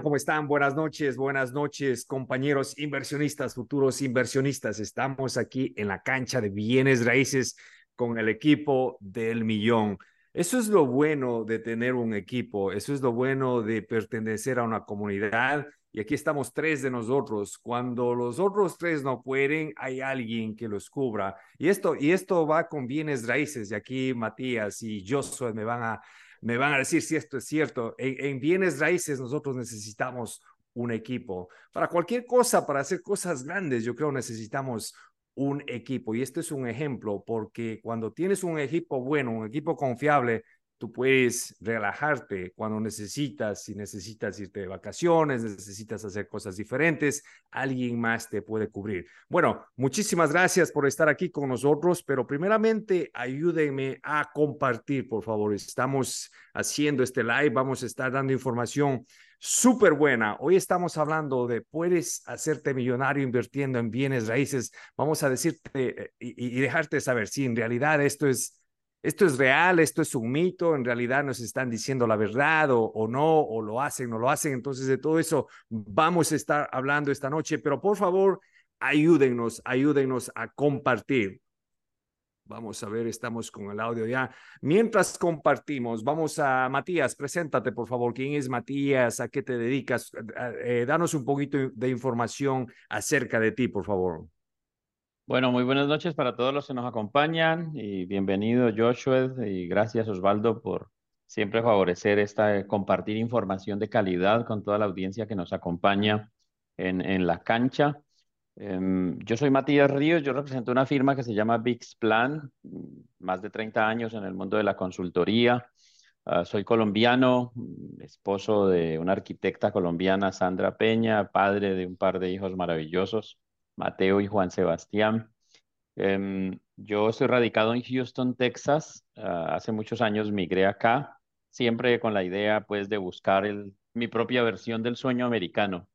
¿Cómo están? Buenas noches, buenas noches, compañeros inversionistas, futuros inversionistas. Estamos aquí en la cancha de bienes raíces con el equipo del millón. Eso es lo bueno de tener un equipo, eso es lo bueno de pertenecer a una comunidad. Y aquí estamos tres de nosotros. Cuando los otros tres no pueden, hay alguien que los cubra. Y esto, y esto va con bienes raíces. Y aquí Matías y Josué me van a me van a decir si esto es cierto. En, bienes raíces nosotros necesitamos un equipo. Para cualquier cosa, para hacer cosas grandes, yo creo necesitamos un equipo. Y este es un ejemplo, porque cuando tienes un equipo bueno, un equipo confiable, tú puedes relajarte cuando necesitas, si necesitas irte de vacaciones, necesitas hacer cosas diferentes, alguien más te puede cubrir. Bueno, muchísimas gracias por estar aquí con nosotros, pero primeramente ayúdenme a compartir, por favor. Estamos haciendo este live, vamos a estar dando información súper buena. Hoy estamos hablando de puedes hacerte millonario invirtiendo en bienes raíces. Vamos a decirte eh, y, y dejarte saber si en realidad esto es esto es real, esto es un mito, en realidad nos están diciendo la verdad o, no, o lo hacen, no lo hacen. Entonces, de todo eso vamos a estar hablando esta noche, pero por favor, ayúdennos, ayúdennos a compartir. Vamos a ver, estamos con el audio ya. Mientras compartimos, vamos a Matías, preséntate por favor. ¿Quién es Matías? ¿A qué te dedicas? Eh, danos un poquito de información acerca de ti, por favor. Bueno, muy buenas noches para todos los que nos acompañan y bienvenido Joshua y gracias Osvaldo por siempre favorecer esta, compartir información de calidad con toda la audiencia que nos acompaña en, en la cancha. Em, yo soy Matías Ríos, yo represento una firma que se llama VIX Plan, más de 30 años en el mundo de la consultoría. Ah, soy colombiano, esposo de una arquitecta colombiana, Sandra Peña, padre de un par de hijos maravillosos. Mateo y Juan Sebastián. Em, yo estoy radicado en Houston, Texas. Ah, hace muchos años migré acá, siempre con la idea pues de buscar mi propia versión del sueño americano.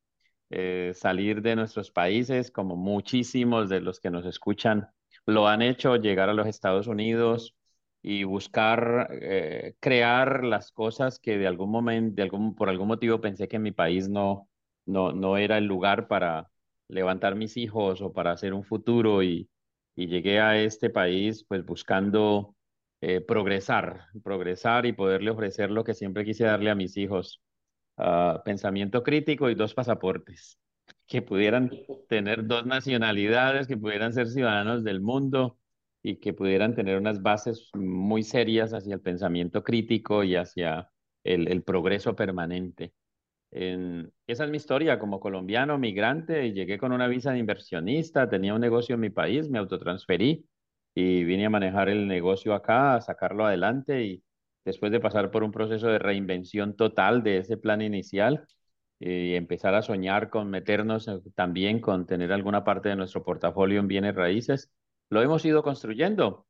Eh, salir de nuestros países, como muchísimos de los que nos escuchan lo han hecho, llegar a los Estados Unidos y buscar eh, crear las cosas que de algún momento, por algún motivo pensé que mi país no, no, no era el lugar para, levantar mis hijos o para hacer un futuro y, y llegué a este país pues buscando eh, progresar, progresar y poderle ofrecer lo que siempre quise darle a mis hijos, uh, pensamiento crítico y dos pasaportes, que pudieran tener dos nacionalidades, que pudieran ser ciudadanos del mundo y que pudieran tener unas bases muy serias hacia el pensamiento crítico y hacia el, el progreso permanente esa es mi historia como colombiano, migrante, llegué con una visa de inversionista, tenía un negocio en mi país, me autotransferí y vine a manejar el negocio acá, a sacarlo adelante y después de pasar por un proceso de reinvención total de ese plan inicial y empezar a soñar con meternos también con tener alguna parte de nuestro portafolio en bienes raíces, lo hemos ido construyendo.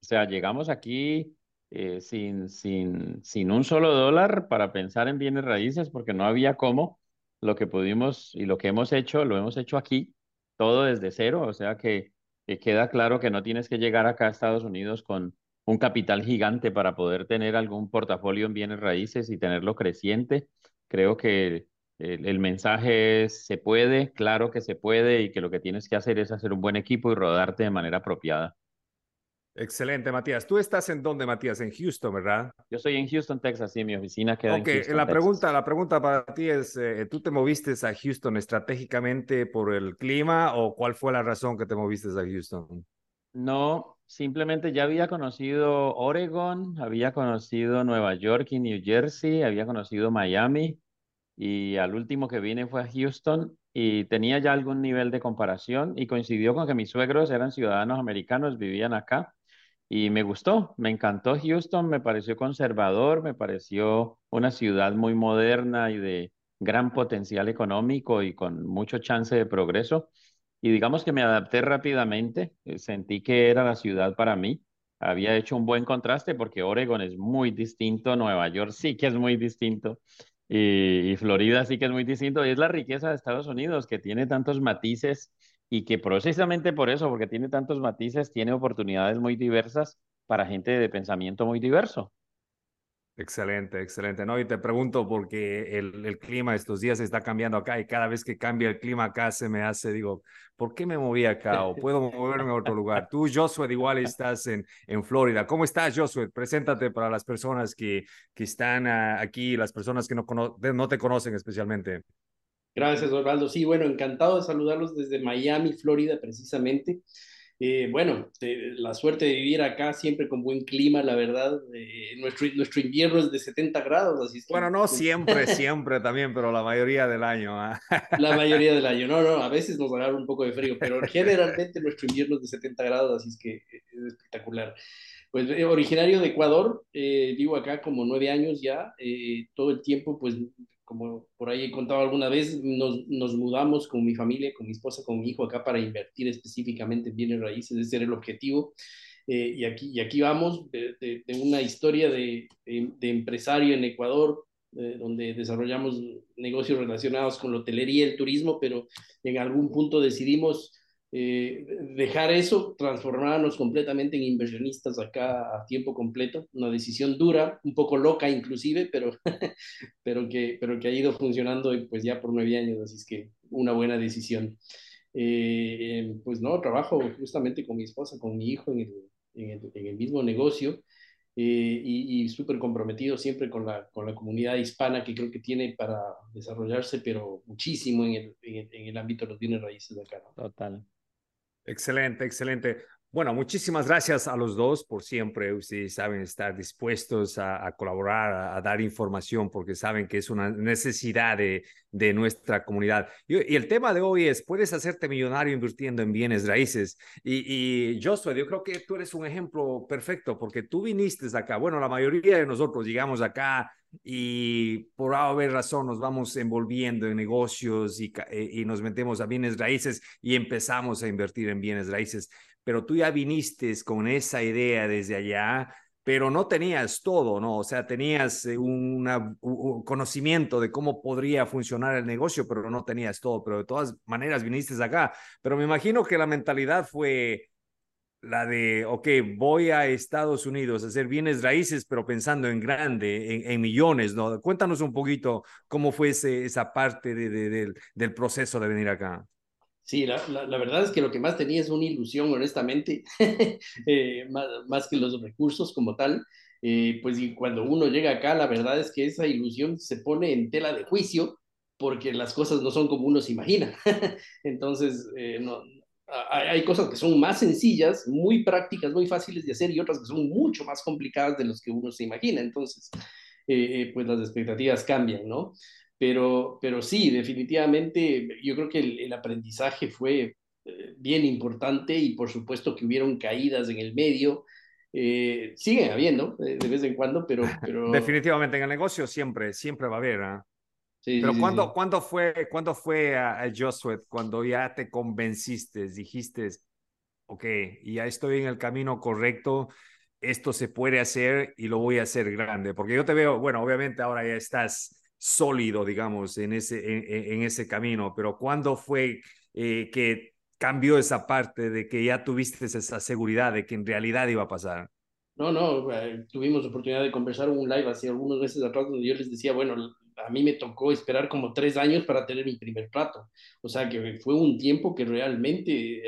O sea, llegamos aquí eh, sin, sin, sin un solo dólar para pensar en bienes raíces porque no había cómo. Lo que pudimos y lo que hemos hecho, lo hemos hecho aquí, todo desde cero, o sea que, queda claro que no tienes que llegar acá a Estados Unidos con un capital gigante para poder tener algún portafolio en bienes raíces y tenerlo creciente. Creo que el, el, mensaje es, se puede, claro que se puede y que lo que tienes que hacer es hacer un buen equipo y rodarte de manera apropiada. Excelente, Matías. ¿Tú estás en dónde, Matías? En Houston, ¿verdad? Yo estoy en Houston, Texas, sí, mi oficina queda en Houston. la pregunta, la pregunta para ti es, eh, ¿tú te moviste a Houston estratégicamente por el clima o cuál fue la razón que te moviste a Houston? No, simplemente ya había conocido Oregon, había conocido Nueva York y New Jersey, había conocido Miami y al último que vine fue a Houston y tenía ya algún nivel de comparación y coincidió con que mis suegros eran ciudadanos americanos, vivían acá y me gustó, me encantó Houston, me pareció conservador, me pareció una ciudad muy moderna y de gran potencial económico y con mucho chance de progreso. Y digamos que me adapté rápidamente, eh, sentí que era la ciudad para mí. Había hecho un buen contraste porque Oregon es muy distinto, Nueva York sí que es muy distinto y, y Florida sí que es muy distinto. Y es la riqueza de Estados Unidos que tiene tantos matices y que precisamente por eso, porque tiene tantos matices, tiene oportunidades muy diversas para gente de pensamiento muy diverso. Excelente, excelente. No, y te pregunto porque el, el, clima estos días está cambiando acá y cada vez que cambia el clima acá se me hace, digo, ¿por qué me moví acá? ¿O puedo moverme a otro lugar? Tú, Josué, igual estás en, Florida. ¿Cómo estás, Josué? Preséntate para las personas que, que están uh, aquí, las personas que no te conocen especialmente. Gracias, Osvaldo. Sí, bueno, encantado de saludarlos desde Miami, Florida, precisamente. Eh, bueno, la suerte de vivir acá siempre con buen clima, la verdad. Eh, nuestro, nuestro invierno es de 70 grados, así Bueno, no siempre, siempre también, pero la mayoría del año. ¿ah? La mayoría del año, no, no, a veces nos agarra un poco de frío, pero generalmente nuestro invierno es de 70 grados, así es que es espectacular. Pues eh, originario de Ecuador, vivo acá como nueve años ya, todo el tiempo pues como por ahí he contado alguna vez, nos, nos, mudamos con mi familia, con mi esposa, con mi hijo acá para invertir específicamente en bienes raíces, ese era el objetivo. Eh, y, aquí, y aquí vamos de, una historia de, de, empresario en Ecuador, eh, donde desarrollamos negocios relacionados con la hotelería y el turismo, pero en algún punto decidimos eh, dejar eso, transformarnos completamente en inversionistas acá a tiempo completo, una decisión dura, un poco loca inclusive, pero, pero, que, pero que ha ido funcionando pues ya por nueve años, así es que una buena decisión. Eh, pues no, trabajo justamente con mi esposa, con mi hijo en el, mismo negocio eh, y, y súper comprometido siempre con la, con la comunidad hispana que creo que tiene para desarrollarse, pero muchísimo en el, en el, ámbito de los bienes raíces de acá. Total. Excelente, excelente. Bueno, muchísimas gracias a los dos por siempre. Ustedes saben estar dispuestos a, colaborar, a, dar información, porque saben que es una necesidad de, de nuestra comunidad. Y, el tema de hoy es, ¿puedes hacerte millonario invirtiendo en bienes raíces? Y, y Joshua, yo creo que tú eres un ejemplo perfecto, porque tú viniste acá. Bueno, la mayoría de nosotros llegamos acá y por haber razón nos vamos envolviendo en negocios y, eh, y, nos metemos a bienes raíces y empezamos a invertir en bienes raíces. Pero tú ya viniste con esa idea desde allá, pero no tenías todo, ¿no? O sea, tenías eh, un conocimiento de cómo podría funcionar el negocio, pero no tenías todo. Pero de todas maneras viniste acá. Pero me imagino que la mentalidad fue la de, ok, voy a Estados Unidos a hacer bienes raíces, pero pensando en grande, en, millones, ¿no? Cuéntanos un poquito cómo fue esa parte de, del proceso de venir acá. Sí, la, la, verdad es que lo que más tenía es una ilusión, honestamente, eh, más, más, que los recursos como tal. Eh, pues y cuando uno llega acá, la verdad es que esa ilusión se pone en tela de juicio porque las cosas no son como uno se imagina. Entonces, eh, no, hay cosas que son más sencillas, muy prácticas, muy fáciles de hacer y otras que son mucho más complicadas de los que uno se imagina. Entonces, eh, eh, pues las expectativas cambian, ¿no? Pero, pero sí, definitivamente yo creo que el, aprendizaje fue eh, bien importante y por supuesto que hubieron caídas en el medio. siguen habiendo de vez en cuando, pero, pero... Definitivamente en el negocio siempre, siempre va a haber. Pero ¿cuándo, ¿cuándo, fue, ¿cuándo fue a, Josué cuando ya te convenciste, dijiste, ok, ya estoy en el camino correcto, esto se puede hacer y lo voy a hacer grande? Porque yo te veo, bueno, obviamente ahora ya estás sólido, digamos, en ese, en, en ese camino, pero ¿cuándo fue eh, que cambió esa parte de que ya tuviste esa seguridad de que en realidad iba a pasar? No, no, eh, tuvimos oportunidad de conversar un live hace algunos meses atrás donde yo les decía, bueno, a mí me tocó esperar como tres años para tener mi primer plato. O sea que fue un tiempo que realmente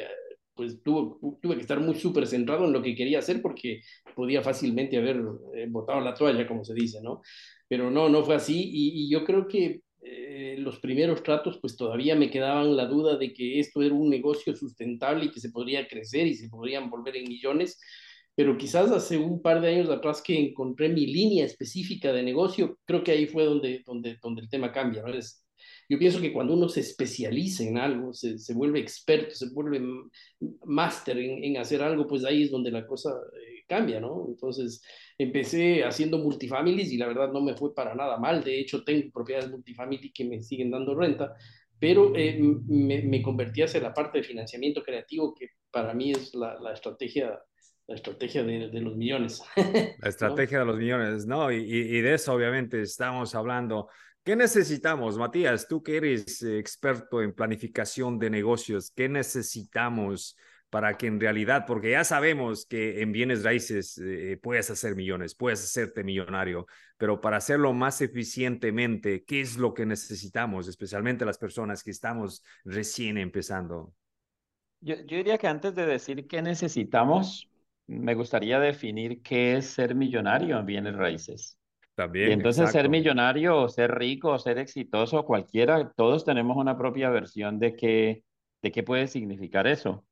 pues tuve, tuve que estar muy súper centrado en lo que quería hacer porque podía fácilmente haber eh, botado la toalla, como se dice, ¿no? Pero no, no fue así y, yo creo que eh, los primeros tratos pues todavía me quedaban la duda de que esto era un negocio sustentable y que se podría crecer y se podrían volver en millones pero quizás hace un par de años atrás que encontré mi línea específica de negocio, creo que ahí fue donde, donde, donde el tema cambia. ¿no? Es, yo pienso que cuando uno se especializa en algo, se, se vuelve experto, se vuelve máster en, en, hacer algo, pues ahí es donde la cosa eh, cambia, ¿no? Entonces empecé haciendo multifamilies y la verdad no me fue para nada mal. De hecho, tengo propiedades multifamily que me siguen dando renta, pero eh, me, me, convertí hacia la parte de financiamiento creativo, que para mí es la, la estrategia la estrategia de, los millones. La estrategia de los millones, ¿no? Y, de eso obviamente estamos hablando. ¿Qué necesitamos, Matías? Tú que eres experto en planificación de negocios, ¿qué necesitamos para que en realidad, porque ya sabemos que en bienes raíces eh, puedes hacer millones, puedes hacerte millonario, pero para hacerlo más eficientemente, ¿qué es lo que necesitamos, especialmente las personas que estamos recién empezando? Yo, yo diría que antes de decir qué necesitamos, me gustaría definir qué es ser millonario en bienes raíces. También. Y entonces ser millonario o ser rico o ser exitoso, cualquiera, todos tenemos una propia versión de qué, de qué puede significar eso.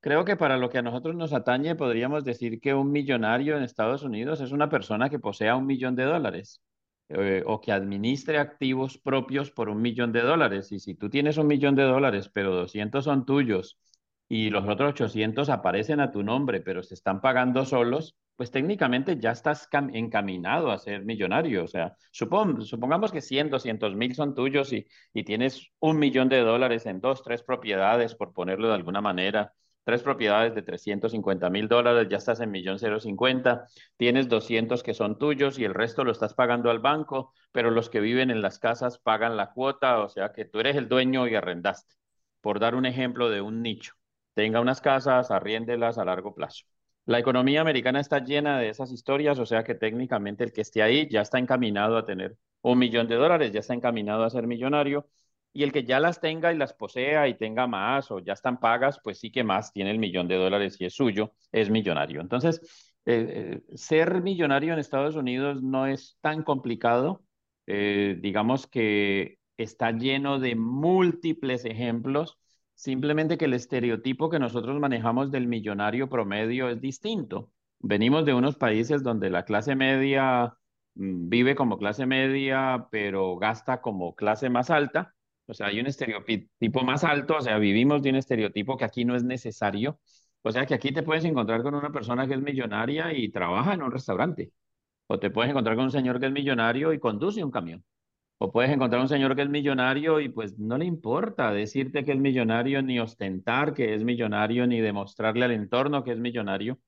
Creo que para lo que a nosotros nos atañe, podríamos decir que un millonario en Estados Unidos es una persona que posea un millón de dólares eh, o que administre activos propios por un millón de dólares. Y si tú tienes un millón de dólares, pero 200 son tuyos y los otros 800 aparecen a tu nombre, pero se están pagando solos, pues técnicamente ya estás encaminado a ser millonario. O sea, supon supongamos que 100, 200 mil son tuyos y, y tienes un millón de dólares en dos, tres propiedades, por ponerlo de alguna manera tres propiedades de 350 mil dólares, ya estás en millón cero cincuenta, tienes 200 que son tuyos y el resto lo estás pagando al banco, pero los que viven en las casas pagan la cuota, o sea que tú eres el dueño y arrendaste. Por dar un ejemplo de un nicho, tenga unas casas, arriéndelas a largo plazo. La economía americana está llena de esas historias, o sea que técnicamente el que esté ahí ya está encaminado a tener un millón de dólares, ya está encaminado a ser millonario y el que ya las tenga y las posea y tenga más o ya están pagas, pues sí que más tiene el millón de dólares y es suyo, es millonario. Entonces, eh, eh, ser millonario en Estados Unidos no es tan complicado. Eh, digamos que está lleno de múltiples ejemplos, simplemente que el estereotipo que nosotros manejamos del millonario promedio es distinto. Venimos de unos países donde la clase media mm, vive como clase media, pero gasta como clase más alta o sea, hay un estereotipo más alto, o sea, vivimos de un estereotipo que aquí no es necesario. O sea, que aquí te puedes encontrar con una persona que es millonaria y trabaja en un restaurante. O te puedes encontrar con un señor que es millonario y conduce un camión. O puedes encontrar un señor que es millonario y pues no le importa decirte que es millonario, ni ostentar que es millonario, ni demostrarle al entorno que es millonario.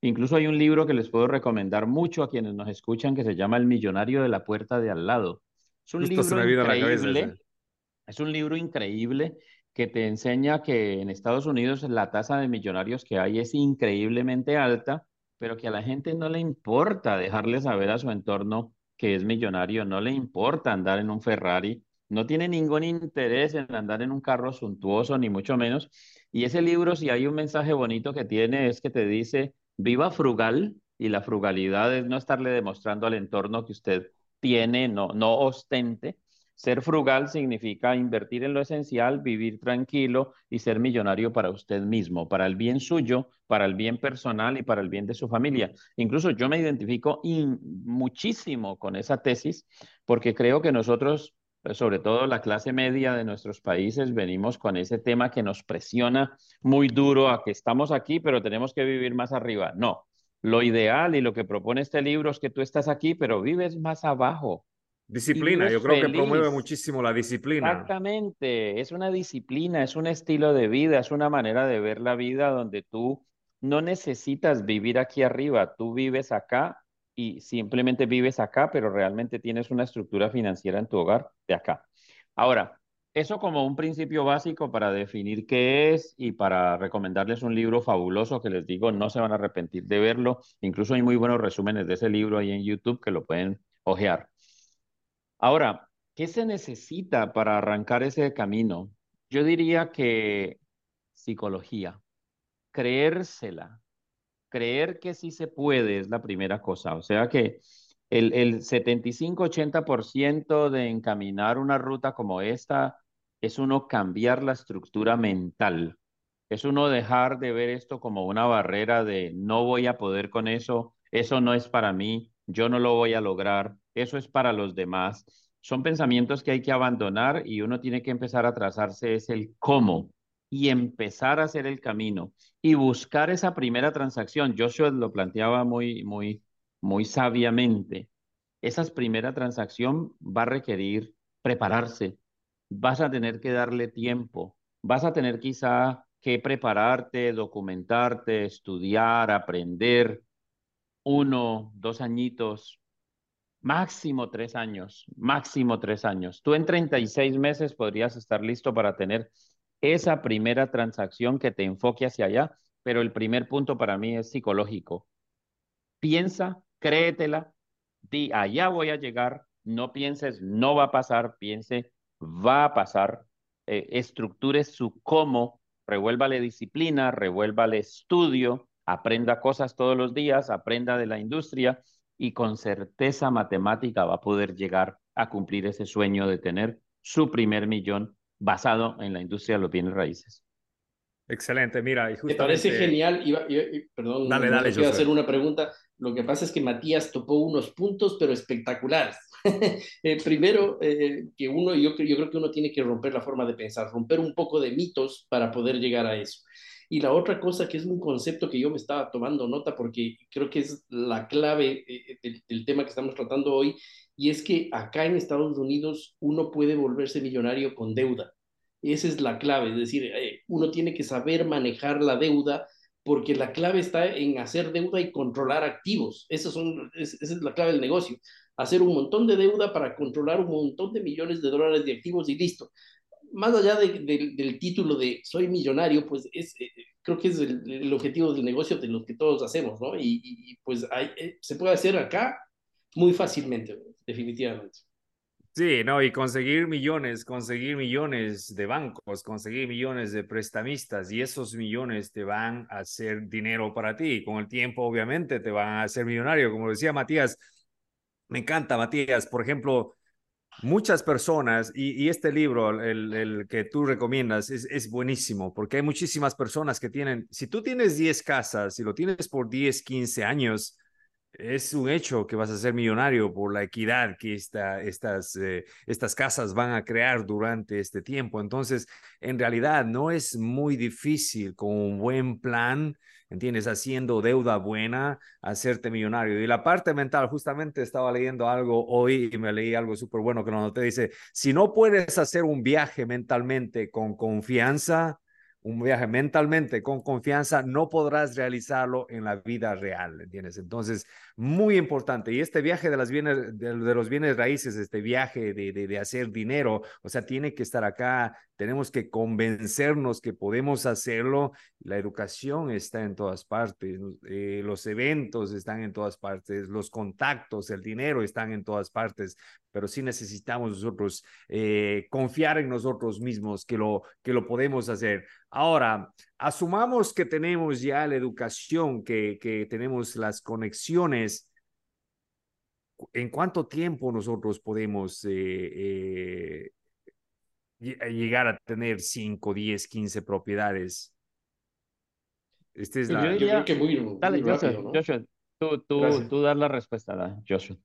Incluso hay un libro que les puedo recomendar mucho a quienes nos escuchan que se llama El millonario de la puerta de al lado. Es un libro increíble. Es un libro increíble que te enseña que en Estados Unidos la tasa de millonarios que hay es increíblemente alta, pero que a la gente no le importa dejarle saber a su entorno que es millonario, no le importa andar en un Ferrari, no tiene ningún interés en andar en un carro suntuoso, ni mucho menos. Y ese libro, si hay un mensaje bonito que tiene, es que te dice, viva frugal, y la frugalidad es no estarle demostrando al entorno que usted tiene, no, no ostente, ser frugal significa invertir en lo esencial, vivir tranquilo y ser millonario para usted mismo, para el bien suyo, para el bien personal y para el bien de su familia. Incluso yo me identifico muchísimo con esa tesis porque creo que nosotros, sobre todo la clase media de nuestros países, venimos con ese tema que nos presiona muy duro a que estamos aquí, pero tenemos que vivir más arriba. No, lo ideal y lo que propone este libro es que tú estás aquí, pero vives más abajo Disciplina, yo creo que promueve muchísimo la disciplina. Exactamente, es una disciplina, es un estilo de vida, es una manera de ver la vida donde tú no necesitas vivir aquí arriba, tú vives acá y simplemente vives acá, pero realmente tienes una estructura financiera en tu hogar de acá. Ahora, eso como un principio básico para definir qué es y para recomendarles un libro fabuloso que les digo, no se van a arrepentir de verlo. Incluso hay muy buenos resúmenes de ese libro ahí en YouTube que lo pueden ojear. Ahora, ¿qué se necesita para arrancar ese camino? Yo diría que psicología, creérsela, creer que sí se puede es la primera cosa. O sea que el, el 75-80% de encaminar una ruta como esta es uno cambiar la estructura mental. Es uno dejar de ver esto como una barrera de no voy a poder con eso, eso no es para mí, yo no lo voy a lograr, eso es para los demás. Son pensamientos que hay que abandonar y uno tiene que empezar a trazarse es el cómo y empezar a hacer el camino y buscar esa primera transacción. Joshua lo planteaba muy, muy, muy sabiamente. Esa primera transacción va a requerir prepararse. Vas a tener que darle tiempo. Vas a tener quizá que prepararte, documentarte, estudiar, aprender, uno, dos añitos, máximo tres años, máximo tres años. Tú en 36 meses podrías estar listo para tener esa primera transacción que te enfoque hacia allá, pero el primer punto para mí es psicológico. Piensa, créetela, di, allá voy a llegar, no pienses, no va a pasar, piense, va a pasar, eh, estructure su cómo, revuélvale disciplina, revuélvale estudio, aprenda cosas todos los días, aprenda de la industria y con certeza matemática va a poder llegar a cumplir ese sueño de tener su primer millón basado en la industria de los bienes raíces. Excelente, mira. Y Me parece genial. Iba, perdón, dale, dale, quiero hacer una pregunta. Lo que pasa es que Matías topó unos puntos, pero espectaculares. Eh, primero, eh, que uno, yo, yo creo que uno tiene que romper la forma de pensar, romper un poco de mitos para poder llegar a eso. Y la otra cosa que es un concepto que yo me estaba tomando nota porque creo que es la clave eh, del, del, tema que estamos tratando hoy, y es que acá en Estados Unidos uno puede volverse millonario con deuda. Esa es la clave, es decir, eh, uno tiene que saber manejar la deuda porque la clave está en hacer deuda y controlar activos. Esa, son, esa es la clave del negocio. Hacer un montón de deuda para controlar un montón de millones de dólares de activos y listo. Más allá de, del título de soy millonario, pues es, eh, creo que es el, objetivo del negocio de lo que todos hacemos, ¿no? Y, pues eh, se puede hacer acá muy fácilmente, definitivamente. Sí, no, y conseguir millones, conseguir millones de bancos, conseguir millones de prestamistas y esos millones te van a hacer dinero para ti. Con el tiempo, obviamente, te van a hacer millonario. Como decía Matías, me encanta Matías, por ejemplo, muchas personas, y, este libro, el, el, que tú recomiendas, es, es buenísimo, porque hay muchísimas personas que tienen, si tú tienes 10 casas, si lo tienes por 10, 15 años, es un hecho que vas a ser millonario por la equidad que esta, estas, eh, estas casas van a crear durante este tiempo. Entonces, en realidad no es muy difícil con un buen plan, ¿entiendes? Haciendo deuda buena, hacerte millonario. Y la parte mental, justamente estaba leyendo algo hoy y me leí algo súper bueno que lo noté. Dice, si no puedes hacer un viaje mentalmente con confianza, un viaje mentalmente con confianza, no podrás realizarlo en la vida real, ¿entiendes? Entonces, muy importante. Y este viaje de, las bienes, de, los bienes raíces, este viaje de, de, hacer dinero, o sea, tiene que estar acá, tenemos que convencernos que podemos hacerlo. La educación está en todas partes, eh, los eventos están en todas partes, los contactos, el dinero están en todas partes, pero sí necesitamos nosotros eh, confiar en nosotros mismos que lo, que lo podemos hacer. Ahora, asumamos que tenemos ya la educación, que, que tenemos las conexiones. ¿En cuánto tiempo nosotros podemos eh, eh, llegar a tener 5, 10, 15 propiedades? Este es la... Yo, creo que muy, Dale, rápido, Joshua, tú, tú, tú dar la respuesta, Joshua.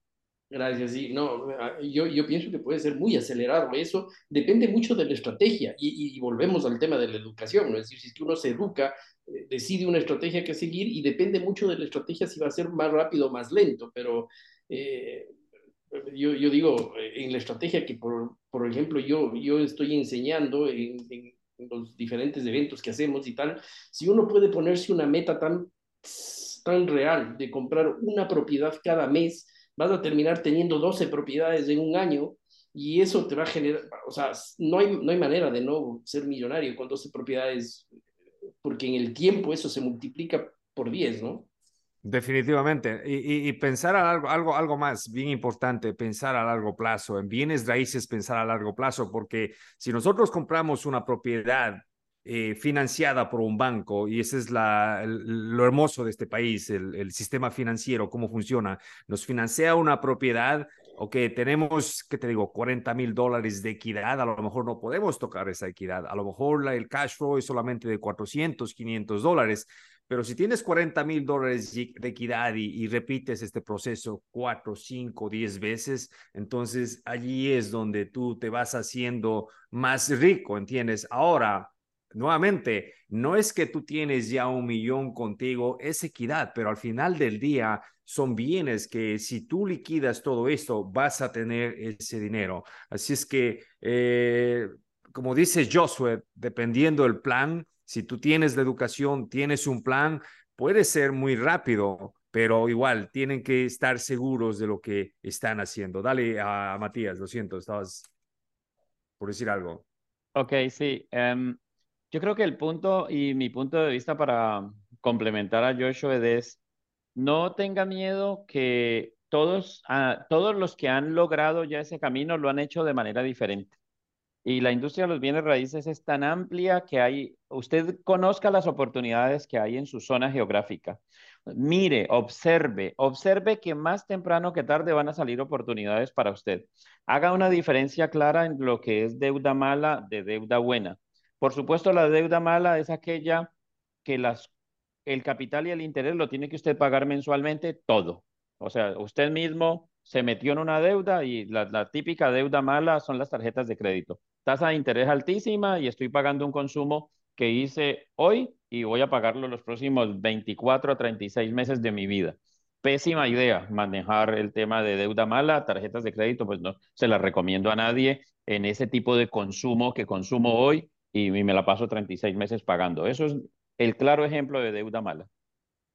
Gracias, sí. No, ah, yo, yo pienso que puede ser muy acelerado. Eso depende mucho de la estrategia y, volvemos al tema de la educación. ¿no? Es decir, si es que uno se educa, eh, decide una estrategia que seguir y depende mucho de la estrategia si va a ser más rápido o más lento. Pero eh, yo, yo, digo, eh, en la estrategia que, por, por ejemplo, yo, yo estoy enseñando en, en, los diferentes eventos que hacemos y tal, si uno puede ponerse una meta tan, tan real de comprar una propiedad cada mes, vas a terminar teniendo 12 propiedades en un año y eso te va a generar, o sea, no hay, no hay manera de no ser millonario con 12 propiedades, porque en el tiempo eso se multiplica por 10, ¿no? Definitivamente. Y, pensar a algo, algo, algo más bien importante, pensar a largo plazo, en bienes raíces, pensar a largo plazo, porque si nosotros compramos una propiedad eh, financiada por un banco y ese es lo hermoso de este país, el, sistema financiero, cómo funciona. Nos financia una propiedad, o que tenemos, que te digo, 40 mil dólares de equidad, a lo mejor no podemos tocar esa equidad, a lo mejor la, el cash flow es solamente de 400, 500 dólares, pero si tienes 40 mil dólares de equidad y, y, repites este proceso 4, 5, 10 veces, entonces allí es donde tú te vas haciendo más rico, ¿entiendes? Ahora, nuevamente, no es que tú tienes ya un millón contigo, es equidad, pero al final del día son bienes que si tú liquidas todo esto, vas a tener ese dinero. Así es que, eh, como dice Josué, dependiendo del plan, si tú tienes la educación, tienes un plan, puede ser muy rápido, pero igual tienen que estar seguros de lo que están haciendo. Dale a Matías, lo siento, estabas por decir algo. Ok, sí. Um, Yo creo que el punto y mi punto de vista para complementar a Joshua es, no tenga miedo que todos, ah, todos los que han logrado ya ese camino lo han hecho de manera diferente. Y la industria de los bienes raíces es tan amplia que hay, usted conozca las oportunidades que hay en su zona geográfica. Mire, observe, observe que más temprano que tarde van a salir oportunidades para usted. Haga una diferencia clara en lo que es deuda mala de deuda buena. Por supuesto, la deuda mala es aquella que el capital y el interés lo tiene que usted pagar mensualmente todo. O sea, usted mismo se metió en una deuda y la, típica deuda mala son las tarjetas de crédito. Tasa de interés altísima y estoy pagando un consumo que hice hoy y voy a pagarlo los próximos 24 a 36 meses de mi vida. Pésima idea manejar el tema de deuda mala, tarjetas de crédito, pues no se las recomiendo a nadie en ese tipo de consumo que consumo hoy y me la paso 36 meses pagando. Eso es el claro ejemplo de deuda mala.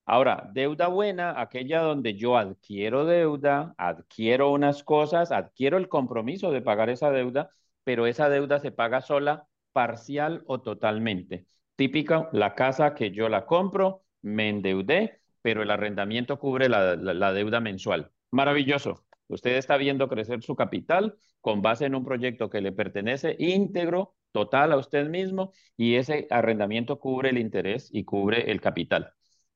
Ahora, deuda buena, aquella donde yo adquiero deuda, adquiero unas cosas, adquiero el compromiso de pagar esa deuda, pero esa deuda se paga sola, parcial o totalmente. Típica, la casa que yo la compro, me endeudé, pero el arrendamiento cubre la, la deuda mensual. Maravilloso. Usted está viendo crecer su capital con base en un proyecto que le pertenece íntegro, total a usted mismo, y ese arrendamiento cubre el interés y cubre el capital.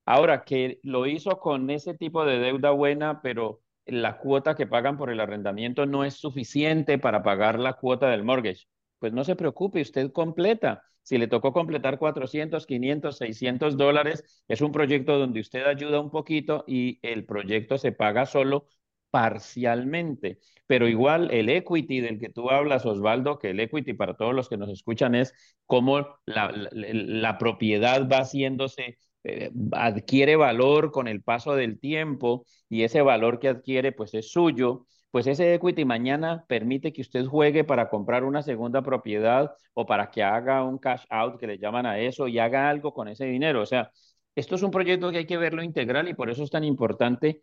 Ahora, que lo hizo con ese tipo de deuda buena, pero la cuota que pagan por el arrendamiento no es suficiente para pagar la cuota del mortgage. Pues no se preocupe, usted completa. Si le tocó completar 400, 500, 600 dólares, es un proyecto donde usted ayuda un poquito y el proyecto se paga solo parcialmente. Pero igual el equity del que tú hablas, Osvaldo, que el equity para todos los que nos escuchan es cómo la, la propiedad va haciéndose eh, adquiere valor con el paso del tiempo y ese valor que adquiere pues es suyo, pues ese equity mañana permite que usted juegue para comprar una segunda propiedad o para que haga un cash out que le llaman a eso y haga algo con ese dinero. O sea, esto es un proyecto que hay que verlo integral y por eso es tan importante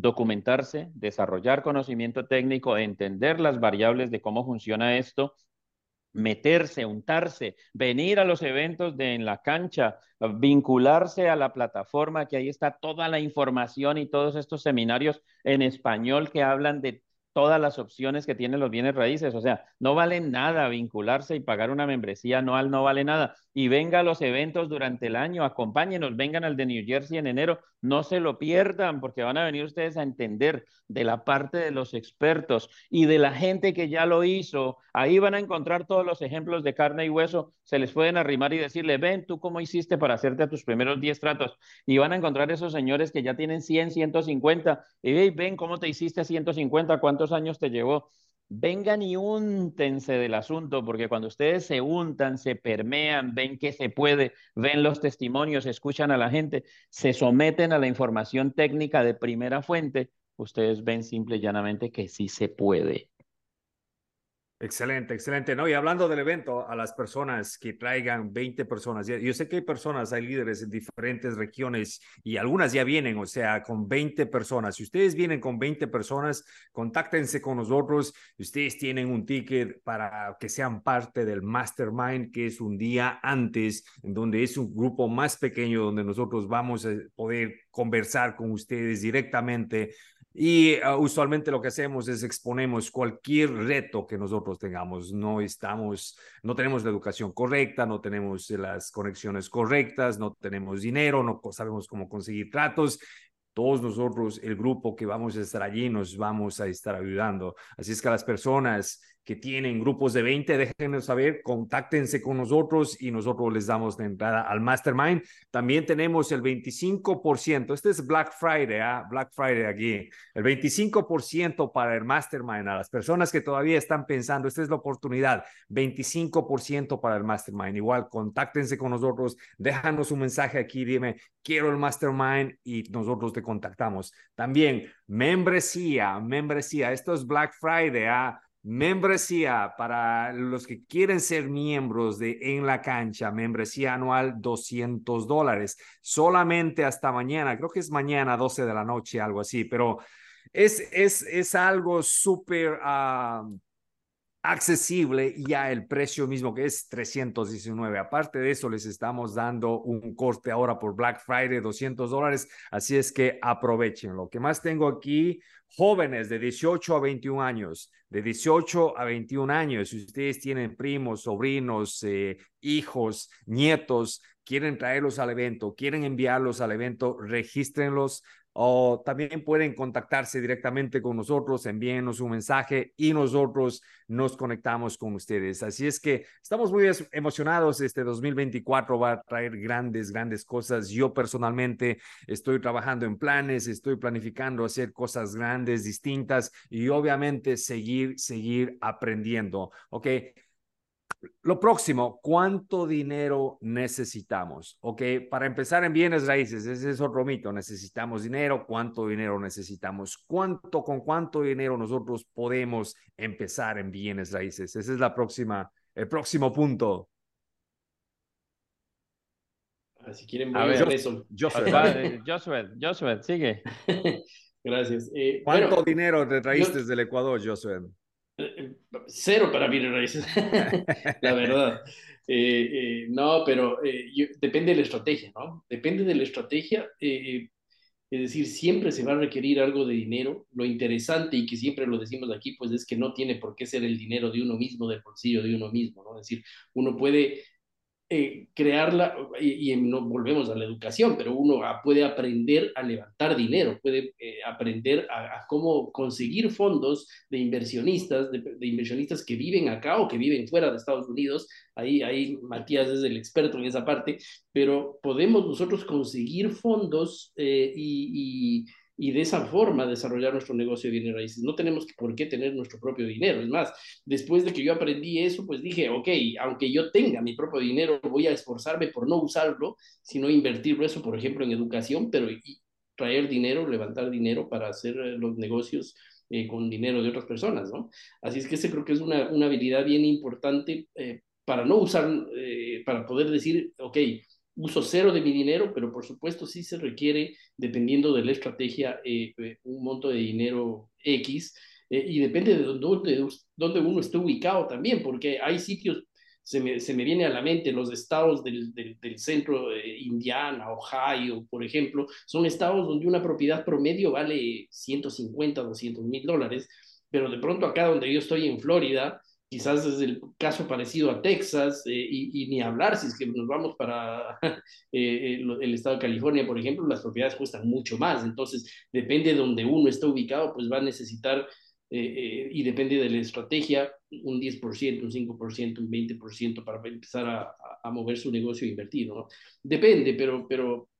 documentarse, desarrollar conocimiento técnico, entender las variables de cómo funciona esto meterse, untarse, venir a los eventos de en la cancha, vincularse a la plataforma, que ahí está toda la información y todos estos seminarios en español que hablan de todas las opciones que tienen los bienes raíces. O sea, no vale nada vincularse y pagar una membresía anual, no vale nada. Y venga a los eventos durante el año, acompáñenos, vengan al de New Jersey en enero, no se lo pierdan porque van a venir ustedes a entender de la parte de los expertos y de la gente que ya lo hizo. Ahí van a encontrar todos los ejemplos de carne y hueso. Se les pueden arrimar y decirle, ven, tú cómo hiciste para hacerte a tus primeros 10 tratos. Y van a encontrar esos señores que ya tienen 100, 150. Y ven cómo te hiciste a 150, cuántos años te llevó. Vengan y úntense del asunto, porque cuando ustedes se untan, se permean, ven que se puede, ven los testimonios, escuchan a la gente, se someten a la información técnica de primera fuente, ustedes ven simple y llanamente que sí se puede. Excelente, excelente. No, y hablando del evento, a las personas que traigan 20 personas, yo sé que hay personas, hay líderes en diferentes regiones y algunas ya vienen, o sea, con 20 personas. Si ustedes vienen con 20 personas, contáctense con nosotros. Ustedes tienen un ticket para que sean parte del Mastermind, que es un día antes, en donde es un grupo más pequeño, donde nosotros vamos a poder conversar con ustedes directamente y ah, usualmente lo que hacemos es exponemos cualquier reto que nosotros tengamos. No estamos, no tenemos la educación correcta, no tenemos las conexiones correctas, no tenemos dinero, no sabemos cómo conseguir tratos. Todos nosotros, el grupo que vamos a estar allí, nos vamos a estar ayudando. Así es que las personas que tienen grupos de 20, déjenos saber, contáctense con nosotros y nosotros les damos la entrada al Mastermind. También tenemos el 25%, este es Black Friday, ¿ah? Black Friday aquí, el 25% para el Mastermind. A las personas que todavía están pensando, esta es la oportunidad, 25% para el Mastermind. Igual, contáctense con nosotros, déjanos un mensaje aquí, dime, quiero el Mastermind y nosotros te contactamos. También, membresía, membresía, esto es Black Friday, ¿ah? Membresía para los que quieren ser miembros de En la Cancha, membresía anual 200 dólares, solamente hasta mañana, creo que es mañana 12 de la noche, algo así, pero es, es, es algo súper... Uh, accesible ya el precio mismo que es 319. Aparte de eso, les estamos dando un corte ahora por Black Friday, 200 dólares. Así es que aprovechen. Lo que más tengo aquí, jóvenes de 18 a 21 años, de 18 a 21 años, si ustedes tienen primos, sobrinos, eh, hijos, nietos, quieren traerlos al evento, quieren enviarlos al evento, regístrenlos o también pueden contactarse directamente con nosotros, envíenos un mensaje y nosotros nos conectamos con ustedes. Así es que estamos muy emocionados. Este 2024 va a traer grandes, grandes cosas. Yo personalmente estoy trabajando en planes, estoy planificando hacer cosas grandes, distintas y obviamente seguir, seguir aprendiendo. Ok. Lo próximo, ¿cuánto dinero necesitamos? Ok, para empezar en bienes raíces, ese es otro mito. Necesitamos dinero, ¿cuánto dinero necesitamos? ¿Cuánto, con cuánto dinero nosotros podemos empezar en bienes raíces? Ese es la próxima, el próximo punto. Ah, si quieren, voy a, ver eso. Josué, Josué, sigue. Gracias. Eh, ¿Cuánto dinero te traíste desde el Ecuador, Josué? Cero para bienes raíces, la verdad. Eh, eh, no, pero eh, depende de la estrategia, ¿no? Depende de la estrategia. es decir, siempre se va a requerir algo de dinero. Lo interesante, y que siempre lo decimos aquí, pues es que no tiene por qué ser el dinero de uno mismo, del bolsillo de uno mismo, ¿no? Es decir, uno puede eh, crearla, y, no volvemos a la educación, pero uno puede aprender a levantar dinero, puede eh, aprender a, cómo conseguir fondos de inversionistas, de, inversionistas que viven acá o que viven fuera de Estados Unidos. Ahí, ahí Matías es el experto en esa parte, pero podemos nosotros conseguir fondos eh, y de esa forma desarrollar nuestro negocio de bienes raíces. No tenemos por qué tener nuestro propio dinero. Es más, después de que yo aprendí eso, pues dije, ok, aunque yo tenga mi propio dinero, voy a esforzarme por no usarlo, sino invertirlo eso, por ejemplo, en educación, pero traer dinero, levantar dinero para hacer eh, los negocios eh, con dinero de otras personas, ¿no? Así es que ese creo que es una, una habilidad bien importante eh, para no usar, para poder decir, ok, uso cero de mi dinero, pero por supuesto sí se requiere, dependiendo de la estrategia, eh, eh, un monto de dinero X, eh, y depende de dónde, dónde uno esté ubicado también, porque hay sitios, se me, se me viene a la mente, los estados del, del, centro, Indiana, Ohio, por ejemplo, son estados donde una propiedad promedio vale 150, 200 mil dólares, pero de pronto acá donde yo estoy en Florida, quizás es el caso parecido a Texas, eh, y, ni hablar si es que nos vamos para eh, el, estado de California, por ejemplo, las propiedades cuestan mucho más, entonces depende de donde uno está ubicado, pues va a necesitar, eh, y depende de la estrategia, un 10%, un 5%, un 20% para empezar a, a, mover su negocio e invertir, ¿no? Depende, pero, pero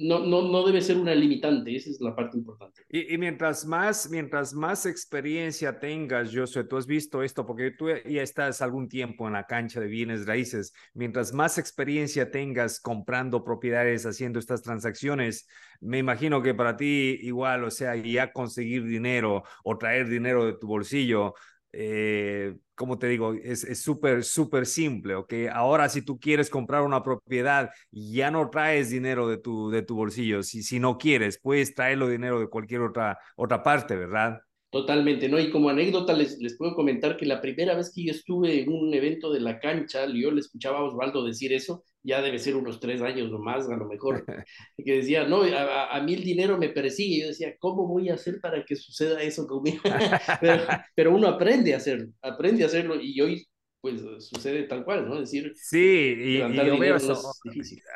no, no, no debe ser una limitante, esa es la parte importante. Y, mientras, más, mientras más experiencia tengas, yo sé, tú has visto esto, porque tú ya estás algún tiempo en la cancha de bienes raíces, mientras más experiencia tengas comprando propiedades, haciendo estas transacciones, me imagino que para ti igual, o sea, ya conseguir dinero o traer dinero de tu bolsillo, eh, como te digo, es súper, súper simple, ¿ok? Ahora si tú quieres comprar una propiedad, ya no traes dinero de tu, de tu bolsillo. Si, si no quieres, puedes traerlo dinero de cualquier otra, otra parte, ¿verdad? Totalmente, ¿no? Y como anécdota les, les puedo comentar que la primera vez que yo estuve en un evento de la cancha, yo le escuchaba a Osvaldo decir eso, ya debe ser unos tres años o más, a lo mejor, que decía, no, a, mí el dinero me persigue. Yo decía, ¿cómo voy a hacer para que suceda eso conmigo? pero, pero, uno aprende a hacerlo, aprende a hacerlo y hoy pues sucede tal cual, ¿no? Es decir, sí, y, yo veo eso.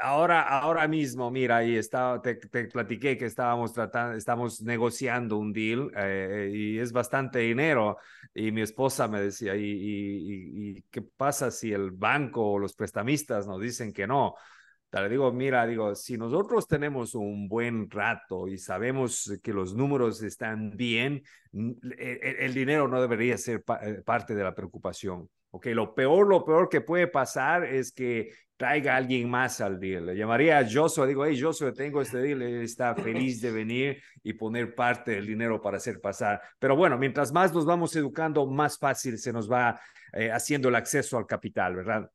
Ahora, ahora mismo, mira, ahí está, te, te, platiqué que estábamos tratando, estamos negociando un deal eh, y es bastante dinero. Y mi esposa me decía, ¿y, y, qué pasa si el banco o los prestamistas nos dicen que no? Le digo, mira, digo, si nosotros tenemos un buen rato y sabemos que los números están bien, el, el dinero no debería ser eh, parte de la preocupación. Ok, lo peor, lo peor que puede pasar es que traiga a alguien más al deal. Le llamaría a Joshua, digo, hey Joshua, tengo este deal, él está feliz de venir y poner parte del dinero para hacer pasar. Pero bueno, mientras más nos vamos educando, más fácil se nos va eh, haciendo el acceso al capital, ¿verdad?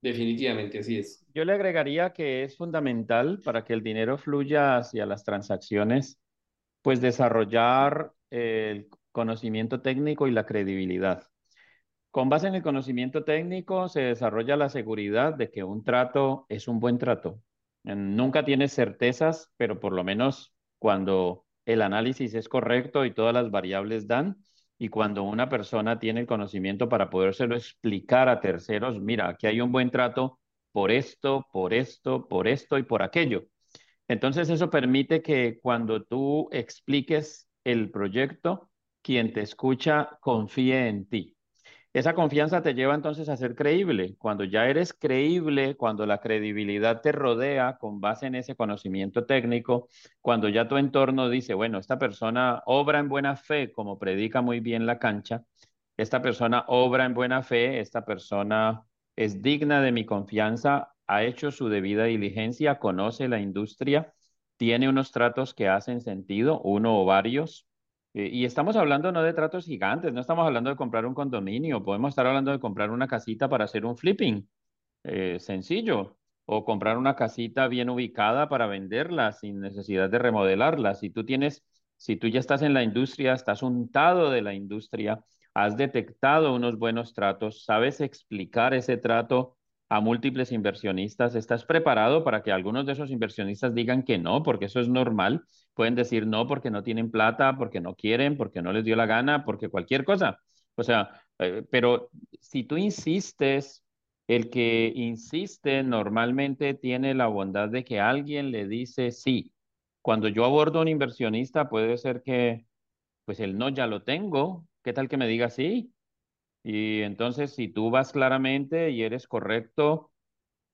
Definitivamente, así es. Yo le agregaría que es fundamental para que el dinero fluya hacia las transacciones, pues desarrollar el conocimiento técnico y la credibilidad. Con base en el conocimiento técnico se desarrolla la seguridad de que un trato es un buen trato. Nunca tienes certezas, pero por lo menos cuando el análisis es correcto y todas las variables dan, y cuando una persona tiene el conocimiento para podérselo explicar a terceros, mira, aquí hay un buen trato por esto, por esto, por esto y por aquello. Entonces eso permite que cuando tú expliques el proyecto, quien te escucha confíe en ti. Esa confianza te lleva entonces a ser creíble. Cuando ya eres creíble, cuando la credibilidad te rodea con base en ese conocimiento técnico, cuando ya tu entorno dice, bueno, esta persona obra en buena fe, como predica muy bien la cancha, esta persona obra en buena fe, esta persona es digna de mi confianza, ha hecho su debida diligencia, conoce la industria, tiene unos tratos que hacen sentido, uno o varios, y estamos hablando no de tratos gigantes, no estamos hablando de comprar un condominio, podemos estar hablando de comprar una casita para hacer un flipping eh, sencillo o comprar una casita bien ubicada para venderla sin necesidad de remodelarla. Si tú tienes, si tú ya estás en la industria, estás untado de la industria, has detectado unos buenos tratos, sabes explicar ese trato a múltiples inversionistas, estás preparado para que algunos de esos inversionistas digan que no, porque eso es normal. Pueden decir no porque no tienen plata, porque no quieren, porque no les dio la gana, porque cualquier cosa. O sea, eh, pero si tú insistes, el que insiste normalmente tiene la bondad de que alguien le dice sí. Cuando yo abordo a un inversionista, puede ser que, pues el no ya lo tengo. ¿Qué tal que me diga sí? Y entonces, si tú vas claramente y eres correcto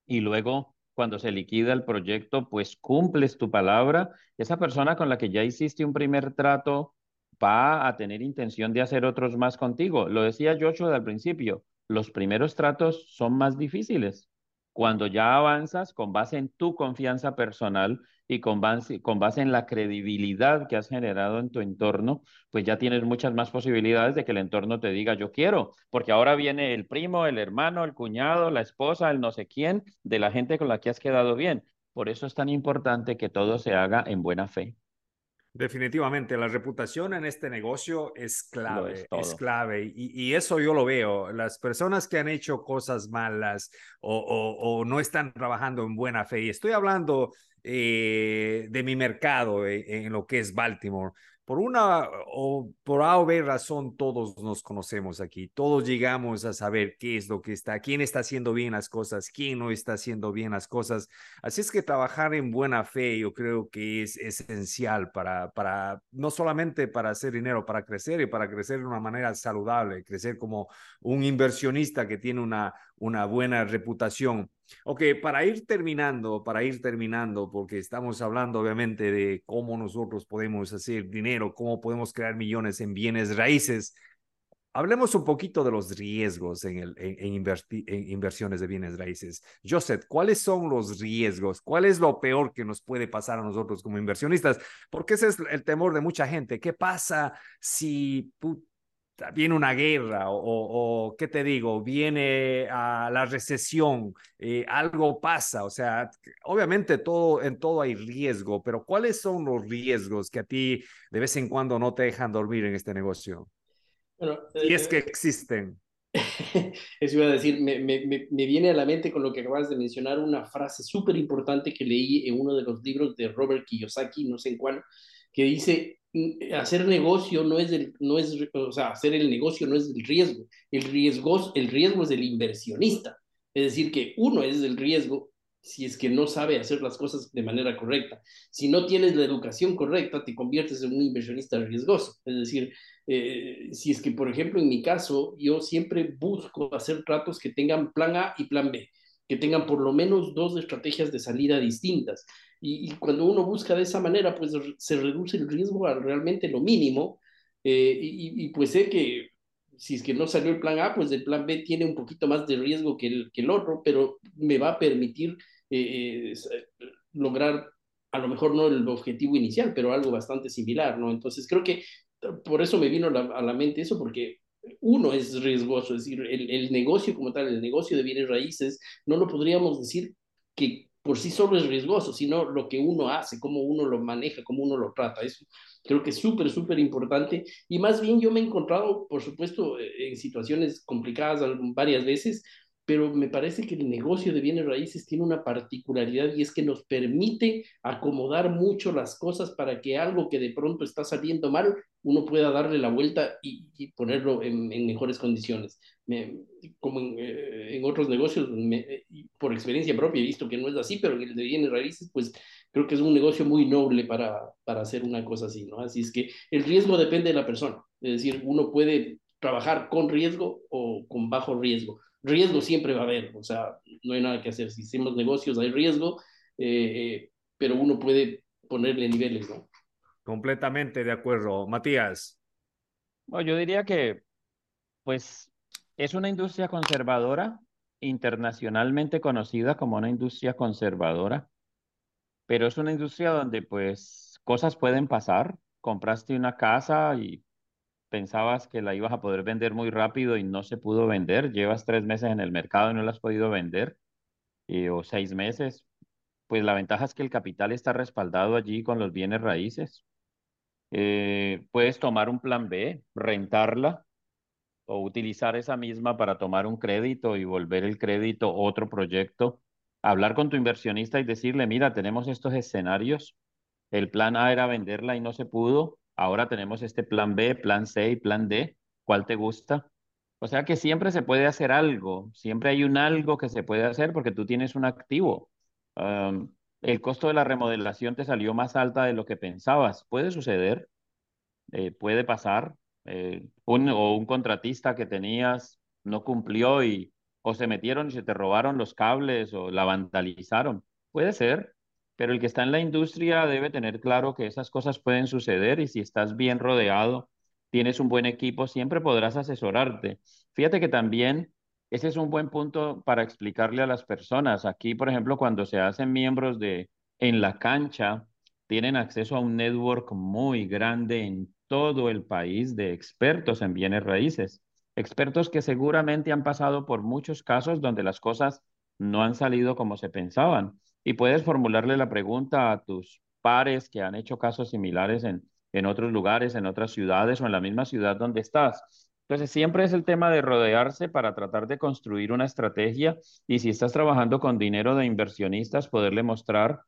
y luego cuando se liquida el proyecto, pues cumples tu palabra, esa persona con la que ya hiciste un primer trato va a tener intención de hacer otros más contigo. Lo decía Joshua al principio, los primeros tratos son más difíciles. Cuando ya avanzas con base en tu confianza personal y con base, con base en la credibilidad que has generado en tu entorno, pues ya tienes muchas más posibilidades de que el entorno te diga yo quiero, porque ahora viene el primo, el hermano, el cuñado, la esposa, el no sé quién, de la gente con la que has quedado bien. Por eso es tan importante que todo se haga en buena fe. Definitivamente, la reputación en este negocio es clave, es, clave y, eso yo lo veo. Las personas que han hecho cosas malas o, no están trabajando en buena fe, y estoy hablando eh, de mi mercado eh, en, lo que es Baltimore, por una o por A o B razón, todos nos conocemos aquí, todos llegamos a saber qué es lo que está, quién está haciendo bien las cosas, quién no está haciendo bien las cosas. Así es que trabajar en buena fe yo creo que es esencial para, para no solamente para hacer dinero, para crecer y para crecer de una manera saludable, crecer como un inversionista que tiene una, una buena reputación. Ok, para ir terminando, para ir terminando, porque estamos hablando obviamente de cómo nosotros podemos hacer dinero, cómo podemos crear millones en bienes raíces. Hablemos un poquito de los riesgos en, el, en, en, inversiones de bienes raíces. Joseph, ¿cuáles son los riesgos? ¿Cuál es lo peor que nos puede pasar a nosotros como inversionistas? Porque ese es el temor de mucha gente. ¿Qué pasa si viene una guerra o, ¿qué te digo? Viene a la recesión, eh, algo pasa, o sea, obviamente todo, en todo hay riesgo, pero ¿cuáles son los riesgos que a ti de vez en cuando no te dejan dormir en este negocio? Bueno, y es eh, que existen. Eso iba a decir, me, me, me, viene a la mente con lo que acabas de mencionar una frase súper importante que leí en uno de los libros de Robert Kiyosaki, no sé en cuál, que dice, hacer negocio no es, el, no es, o sea, hacer el negocio no es el riesgo, el riesgo, el riesgo es del inversionista. Es decir, que uno es el riesgo si es que no sabe hacer las cosas de manera correcta. Si no tienes la educación correcta, te conviertes en un inversionista riesgoso. Es decir, eh, si es que, por ejemplo, en mi caso, yo siempre busco hacer tratos que tengan plan A y plan B, que tengan por lo menos dos estrategias de salida distintas. Y, cuando uno busca de esa manera, pues se reduce el riesgo a realmente lo mínimo. Eh, y, pues sé que si es que no salió el plan A, pues el plan B tiene un poquito más de riesgo que el, que el otro, pero me va a permitir eh, eh, lograr a lo mejor no el objetivo inicial, pero algo bastante similar, ¿no? Entonces creo que por eso me vino a la mente eso, porque uno es riesgoso, es decir, el, el, negocio como tal, el negocio de bienes raíces, no lo podríamos decir que por sí solo es riesgoso, sino lo que uno hace, cómo uno lo maneja, cómo uno lo trata. Eso Creo que es súper, súper importante. Y más bien yo me he encontrado, por supuesto, en situaciones complicadas varias veces, pero me parece que el negocio de bienes raíces tiene una particularidad y es que nos permite acomodar mucho las cosas para que algo que de pronto está saliendo mal, uno pueda darle la vuelta y, ponerlo en, mejores condiciones. como en, eh, otros negocios, por experiencia propia he visto que no es así, pero en el de bienes raíces, pues creo que es un negocio muy noble para, para hacer una cosa así, ¿no? Así es que el riesgo depende de la persona, es decir, uno puede trabajar con riesgo o con bajo riesgo riesgo siempre va a haber, o sea, no hay nada que hacer. Si hacemos negocios hay riesgo, eh, eh, pero uno puede ponerle niveles, ¿no? Completamente de acuerdo. Matías. Bueno, yo diría que, pues, es una industria conservadora, internacionalmente conocida como una industria conservadora, pero es una industria donde, pues, cosas pueden pasar. Compraste una casa y pensabas que la ibas a poder vender muy rápido y no se pudo vender, llevas tres meses en el mercado y no la has podido vender, o seis meses, pues la ventaja es que el capital está respaldado allí con los bienes raíces. Eh, puedes tomar un plan B, rentarla o utilizar esa misma para tomar un crédito y volver el crédito otro proyecto. Hablar con tu inversionista y decirle, mira, tenemos estos escenarios. El plan A era venderla y no se pudo Ahora tenemos este plan B, plan C y plan D. ¿Cuál te gusta? O sea que siempre se puede hacer algo, siempre hay un algo que se puede hacer porque tú tienes un activo. el costo de la remodelación te salió más alta de lo que pensabas. Puede suceder, eh, puede pasar. Eh, un, o un contratista que tenías no cumplió y o se metieron y se te robaron los cables o la vandalizaron. Puede ser, pero el que está en la industria debe tener claro que esas cosas pueden suceder y si estás bien rodeado, tienes un buen equipo, siempre podrás asesorarte. Fíjate que también ese es un buen punto para explicarle a las personas. Aquí, por ejemplo, cuando se hacen miembros de en la cancha, tienen acceso a un network muy grande en todo el país de expertos en bienes raíces. Expertos que seguramente han pasado por muchos casos donde las cosas no han salido como se pensaban y puedes formularle la pregunta a tus pares que han hecho casos similares en, en otros lugares, en otras ciudades o en la misma ciudad donde estás. Entonces, siempre es el tema de rodearse para tratar de construir una estrategia y si estás trabajando con dinero de inversionistas, poderle mostrar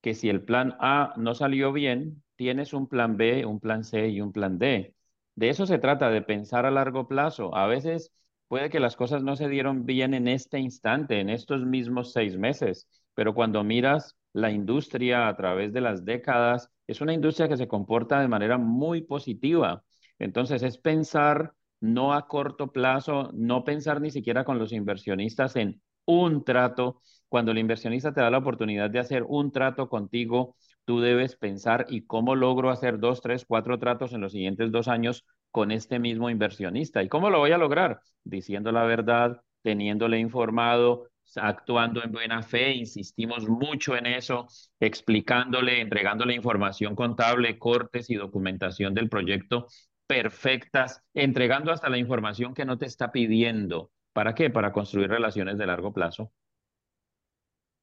que si el plan A no salió bien, tienes un plan B, un plan C y un plan D. De eso se trata, de pensar a largo plazo. A veces puede que las cosas no se dieron bien en este instante, en estos mismos seis meses, pero cuando miras la industria a través de las décadas, es una industria que se comporta de manera muy positiva. Entonces es pensar no a corto plazo, no pensar ni siquiera con los inversionistas en un trato. Cuando el inversionista te da la oportunidad de hacer un trato contigo, tú debes pensar y cómo logro hacer dos, tres, cuatro tratos en los siguientes dos años con este mismo inversionista. ¿Y cómo lo voy a lograr? Diciendo la verdad, teniéndole informado, actuando en buena fe, insistimos mucho en eso, explicándole, entregándole información contable, cortes y documentación del proyecto perfectas, entregando hasta la información que no te está pidiendo. ¿Para qué? Para construir relaciones de largo plazo.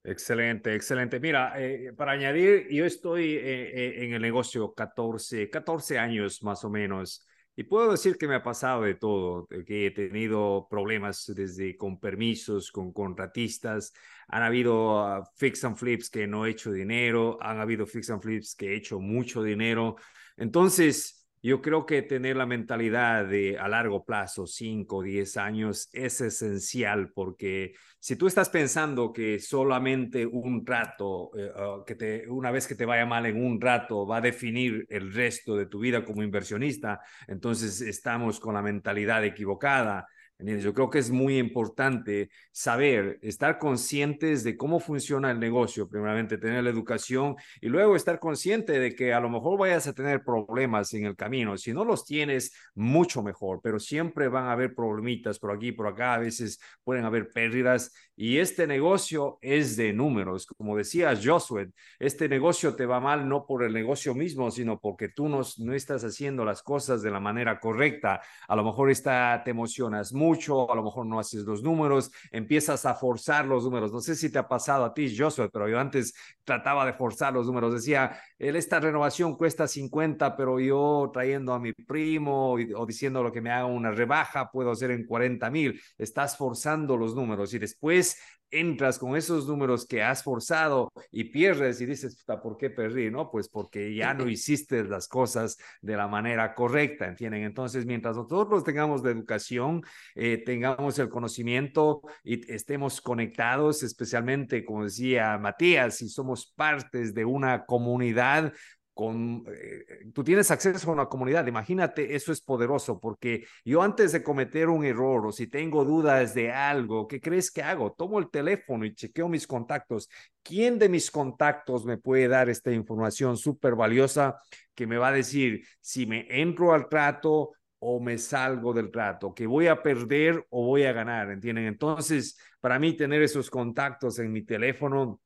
Excelente, excelente. Mira, eh, para añadir, yo estoy eh, eh, en el negocio 14, 14 años más o menos. Y puedo decir que me ha pasado de todo, que he tenido problemas desde con permisos, con contratistas, han habido ah, fix and flips que no he hecho dinero, han habido fix and flips que he hecho mucho dinero. Entonces, yo creo que tener la mentalidad de a largo plazo, 5 o 10 años, es esencial porque si tú estás pensando que solamente un rato, eh, que te, una vez que te vaya mal en un rato, va a definir el resto de tu vida como inversionista, entonces estamos con la mentalidad equivocada. Yo creo que es muy importante saber, estar conscientes de cómo funciona el negocio, primeramente tener la educación y luego estar consciente de que a lo mejor vayas a tener problemas en el camino. Si no los tienes, mucho mejor, pero siempre van a haber problemitas por aquí, por acá, a veces pueden haber pérdidas y este negocio es de números. Como decía Josué, este negocio te va mal no por el negocio mismo, sino porque tú no, no estás haciendo las cosas de la manera correcta. A lo mejor está, te emocionas mucho mucho, a lo mejor no haces los números, empiezas a forzar los números. No sé si te ha pasado a ti, Josué, pero yo antes trataba de forzar los números. Decía, esta renovación cuesta 50, pero yo trayendo a mi primo o diciendo lo que me haga una rebaja, puedo hacer en 40 mil. Estás forzando los números y después entras con esos números que has forzado y pierdes y dices, ¿por qué perdí? No, pues porque ya no hiciste las cosas de la manera correcta, ¿entienden? Entonces, mientras nosotros tengamos la educación, eh, tengamos el conocimiento y estemos conectados, especialmente, como decía Matías, si somos partes de una comunidad, con, eh, tú tienes acceso a una comunidad, imagínate, eso es poderoso, porque yo antes de cometer un error o si tengo dudas de algo, ¿qué crees que hago? Tomo el teléfono y chequeo mis contactos. ¿Quién de mis contactos me puede dar esta información súper valiosa que me va a decir si me entro al trato o me salgo del trato, que voy a perder o voy a ganar, ¿entienden? Entonces, para mí tener esos contactos en mi teléfono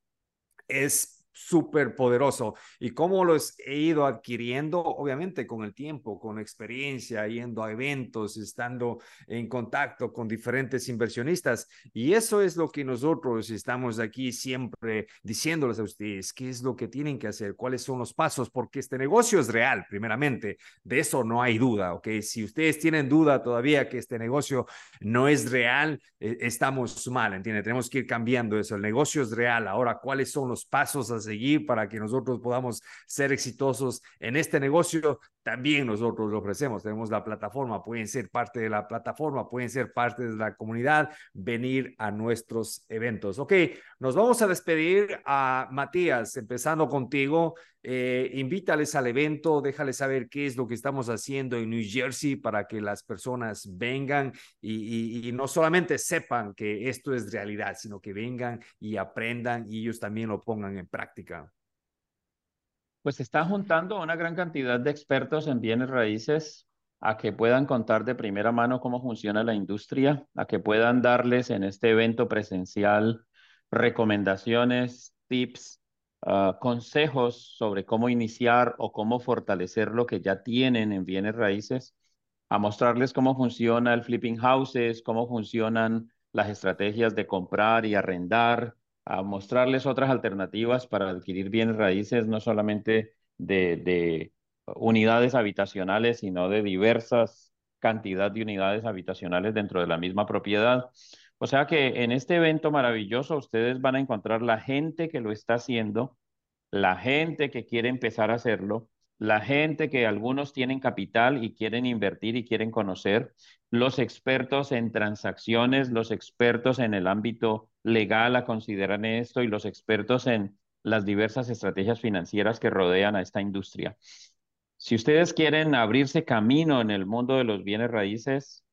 es súper poderoso. ¿Y cómo los he ido adquiriendo? Obviamente con el tiempo, con experiencia, yendo a eventos, estando en contacto con diferentes inversionistas. Y eso es lo que nosotros estamos aquí siempre diciéndoles a ustedes, qué es lo que tienen que hacer, cuáles son los pasos, porque este negocio es real, primeramente. De eso no hay duda, ¿ok? Si ustedes tienen duda todavía que este negocio no es real, eh, estamos mal, ¿entienden? Tenemos que ir cambiando eso. El negocio es real. Ahora, ¿cuáles son los pasos seguir para que nosotros podamos ser exitosos en este negocio, también nosotros lo ofrecemos. Tenemos la plataforma, pueden ser parte de la plataforma, pueden ser parte de la comunidad, venir a nuestros eventos. Ok, nos vamos a despedir a Matías, empezando contigo. Eh, invítales al evento, déjales saber qué es lo que estamos haciendo en New Jersey para que las personas vengan y, y no solamente sepan que esto es realidad, sino que vengan y aprendan y ellos también lo pongan en práctica. Pues está juntando una gran cantidad de expertos en bienes raíces a que puedan contar de primera mano cómo funciona la industria, a que puedan darles en este evento presencial recomendaciones, tips, ah, consejos sobre cómo iniciar o cómo fortalecer lo que ya tienen en bienes raíces, a mostrarles cómo funciona el flipping houses, cómo funcionan las estrategias de comprar y arrendar, a mostrarles otras alternativas para adquirir bienes raíces, no solamente de, unidades habitacionales, sino de diversas cantidad de unidades habitacionales dentro de la misma propiedad. O sea que en este evento maravilloso ustedes van a encontrar la gente que lo está haciendo, la gente que quiere empezar a hacerlo, la gente que algunos tienen capital y quieren invertir y quieren conocer, los expertos en transacciones, los expertos en el ámbito legal a considerar esto y los expertos en las diversas estrategias financieras que rodean a esta industria. Si ustedes quieren abrirse camino en el mundo de los bienes raíces,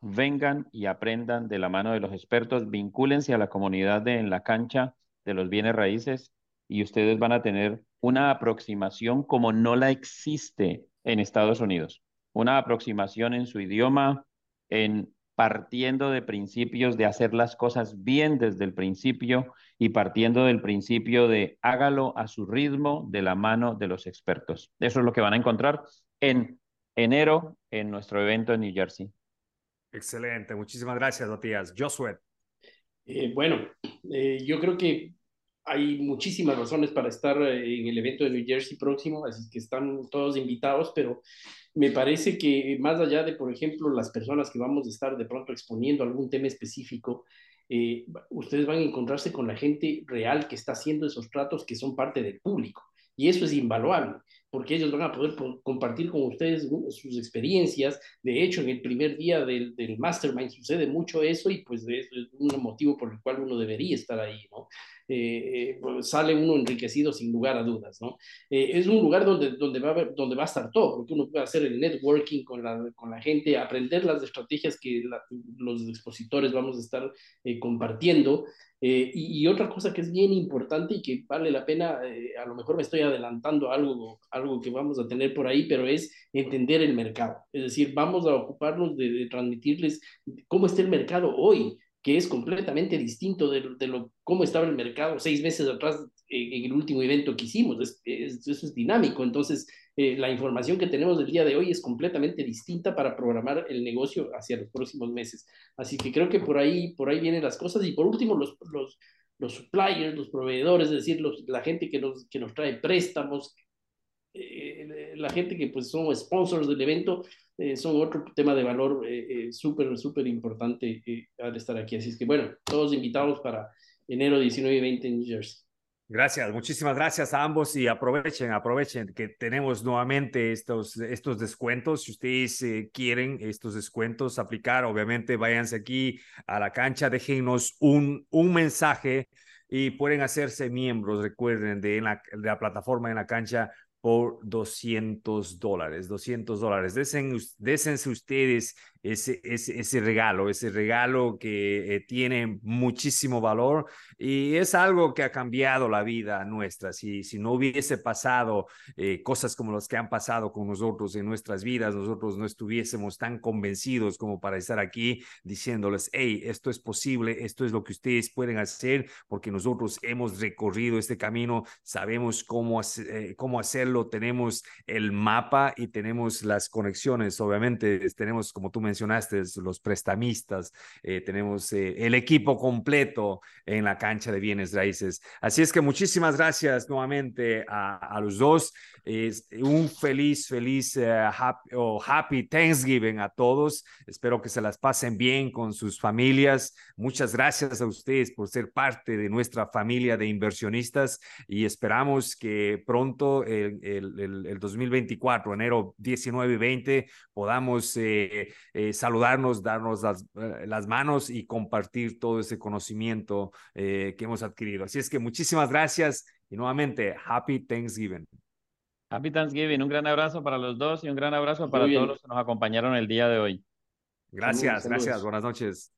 vengan y aprendan de la mano de los expertos, vincúlense a la comunidad de en la cancha de los bienes raíces y ustedes van a tener una aproximación como no la existe en Estados Unidos. Una aproximación en su idioma, en partiendo de principios de hacer las cosas bien desde el principio y partiendo del principio de hágalo a su ritmo de la mano de los expertos. Eso es lo que van a encontrar en enero en nuestro evento en New Jersey. Excelente, muchísimas gracias, Matías. Josué. Eh, bueno, eh, yo creo que hay muchísimas razones para estar eh, en el evento de New Jersey próximo, así que están todos invitados, pero me parece que más allá de, por ejemplo, las personas que vamos a estar de pronto exponiendo algún tema específico, eh, ustedes van a encontrarse con la gente real que está haciendo esos tratos que son parte del público. Y eso es invaluable porque ellos van a poder compartir con ustedes sus experiencias. De hecho, en el primer día del, del mastermind sucede mucho eso y pues es un motivo por el cual uno debería estar ahí, ¿no? Eh, eh, sale uno enriquecido sin lugar a dudas, ¿no? Eh, es un lugar donde, donde, va a haber, donde va a estar todo, porque uno puede hacer el networking con la, con la gente, aprender las estrategias que los expositores vamos a estar compartiendo. Y, y, otra cosa que es bien importante y que vale la pena, a lo mejor me estoy adelantando algo, algo que vamos a tener por ahí, pero es entender el mercado. Es decir, vamos a ocuparnos de, de transmitirles cómo está el mercado hoy, que es completamente distinto de, de, lo, cómo estaba el mercado seis meses atrás en, el último evento que hicimos. Es, eso es dinámico. Entonces, eh, la información que tenemos del día de hoy es completamente distinta para programar el negocio hacia los próximos meses. Así que creo que por ahí, por ahí vienen las cosas. Y por último, los, los, los suppliers, los proveedores, es decir, los, la gente que nos, que nos trae préstamos, eh, la gente que pues son sponsors del evento, eh, son otro tema de valor súper, súper importante al estar aquí. Así es que bueno, todos invitados para enero 19 y 20 en New Jersey. Gracias, muchísimas gracias a ambos y aprovechen, aprovechen que tenemos nuevamente estos, estos descuentos. Si ustedes eh, quieren estos descuentos aplicar, obviamente váyanse aquí a la cancha, déjenos un, un mensaje y pueden hacerse miembros, recuerden, de la, de la plataforma en la cancha por 200 dólares, 200 dólares. Désense ustedes ese, ese, ese regalo, ese regalo que eh, tiene muchísimo valor y es algo que ha cambiado la vida nuestra. Si, si no hubiese pasado eh, cosas como las que han pasado con nosotros en nuestras vidas, nosotros no estuviésemos tan convencidos como para estar aquí diciéndoles, hey, esto es posible, esto es lo que ustedes pueden hacer, porque nosotros hemos recorrido este camino, sabemos cómo, eh, cómo hacerlo, tenemos el mapa y tenemos las conexiones, obviamente tenemos, como tú me mencionaste, los prestamistas, eh, tenemos eh, el equipo completo en la cancha de bienes raíces. Así es que muchísimas gracias nuevamente a, los dos. Es un feliz, feliz eh, happy, Thanksgiving a todos. Espero que se las pasen bien con sus familias. Muchas gracias a ustedes por ser parte de nuestra familia de inversionistas y esperamos que pronto, el, el, el 2024, enero 19 y 20, podamos eh, saludarnos, darnos las, eh, las, manos y compartir todo ese conocimiento eh, que hemos adquirido. Así es que muchísimas gracias y nuevamente, Happy Thanksgiving. Happy Thanksgiving, un gran abrazo para los dos y un gran abrazo para todos los que nos acompañaron el día de hoy. Gracias, gracias, buenas noches.